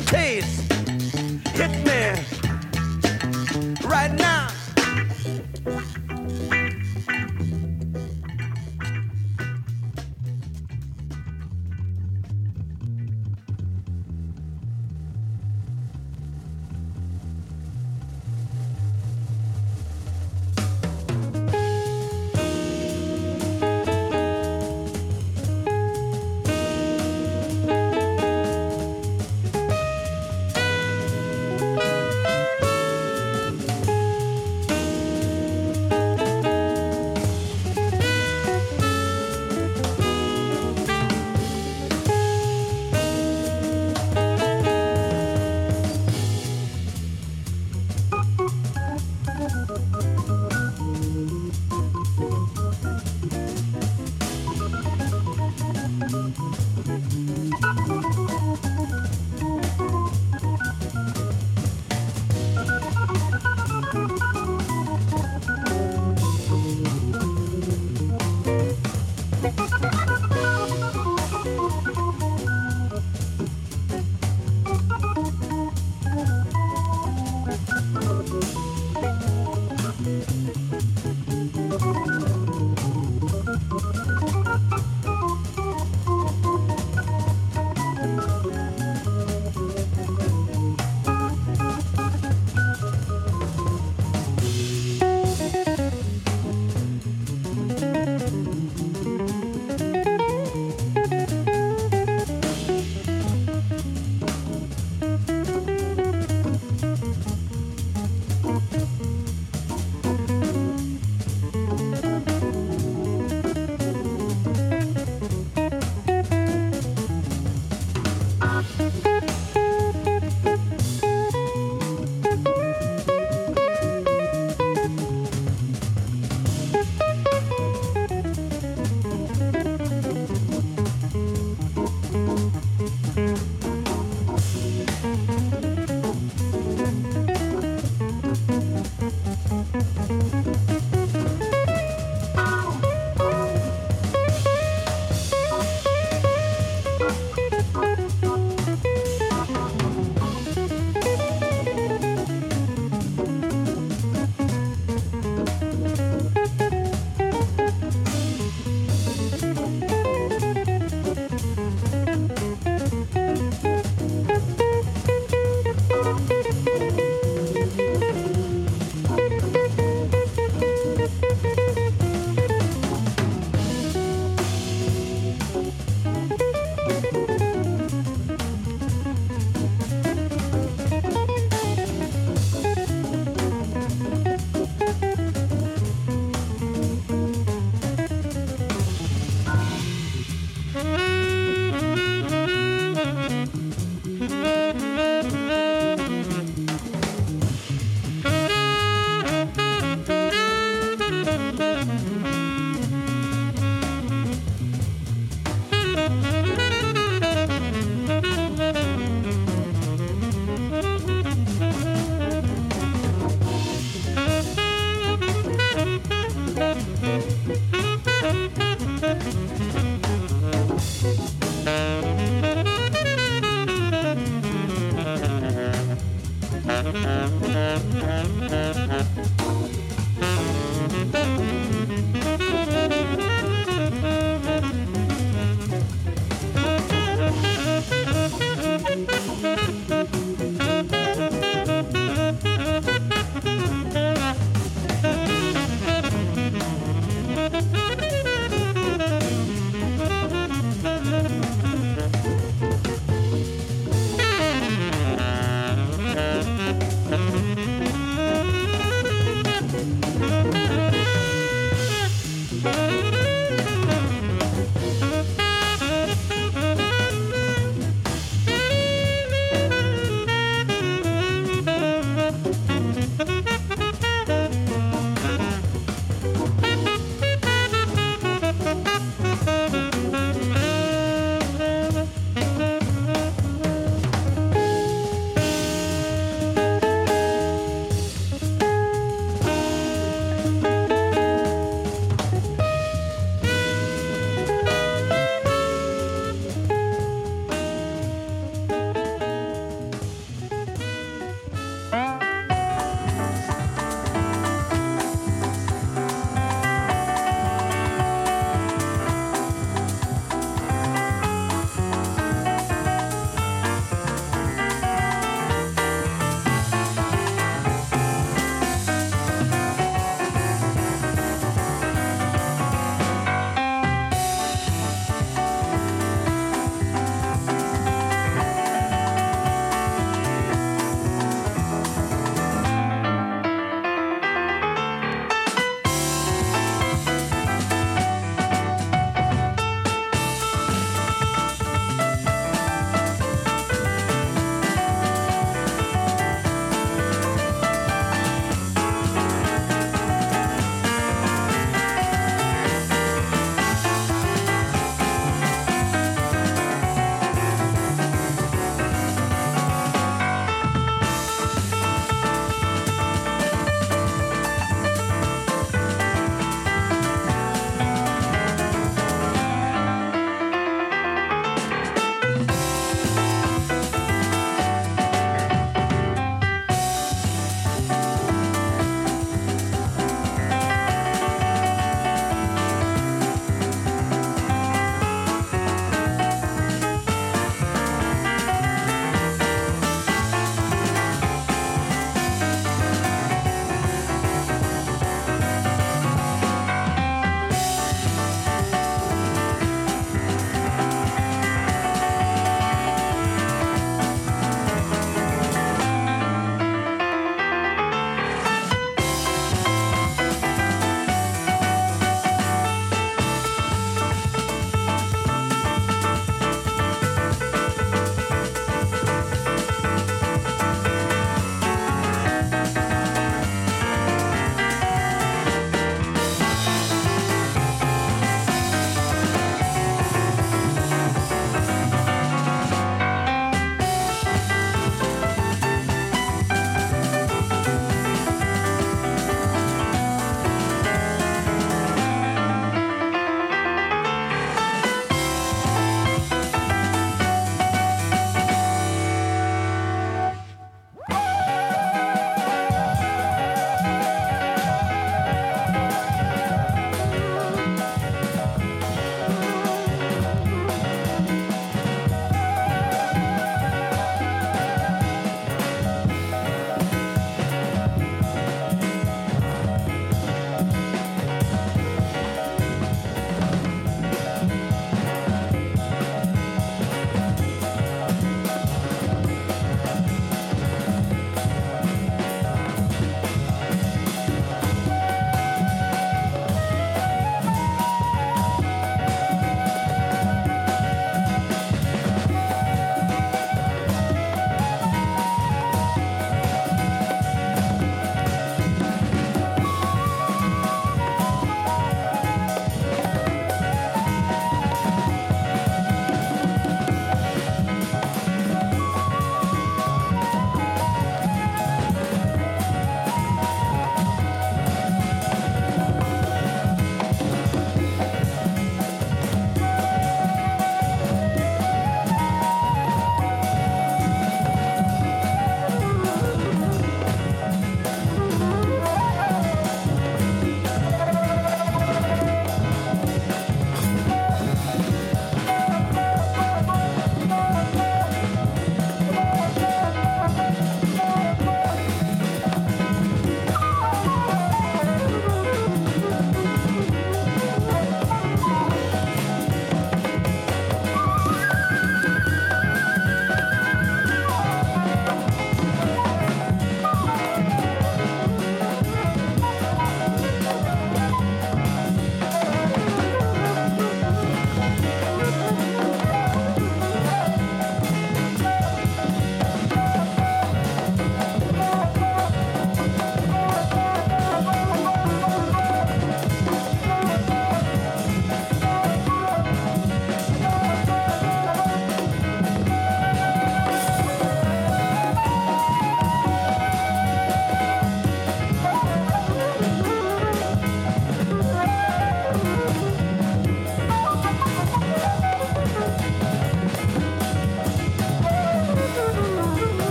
taste,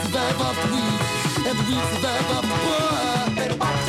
survive up weed, and we survive up war.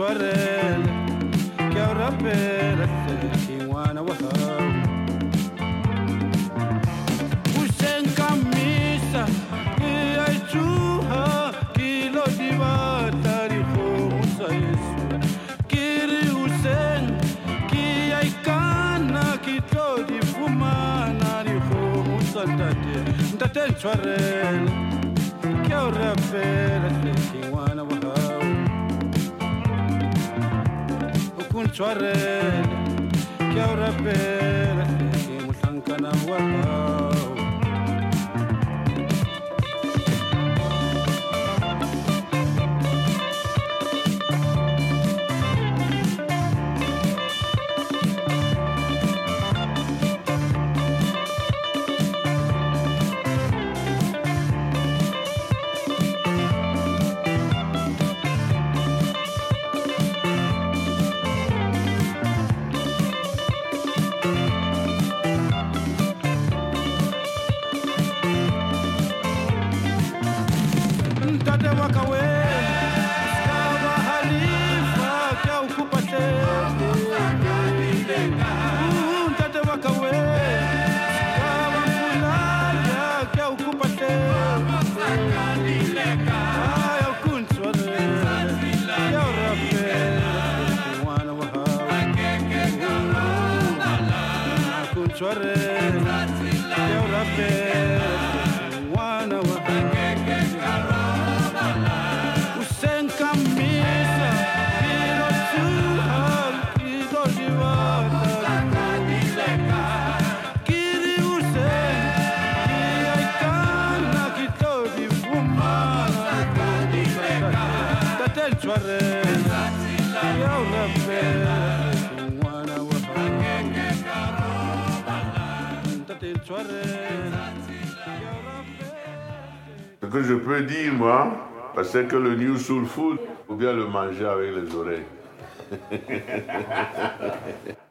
Akunchware kya urapere kiwana wahau usenkamisa iyachuha kilo dibatari homusa yesu kiri usen kiyaikana kito difumana ri homusa ntate ntate ntshwarele kya o rapela sekiwana ukuntshwarele kya o rapela sekimuhlankana wahau mtate c'est que le New Soul Food, faut bien le manger avec les oreilles.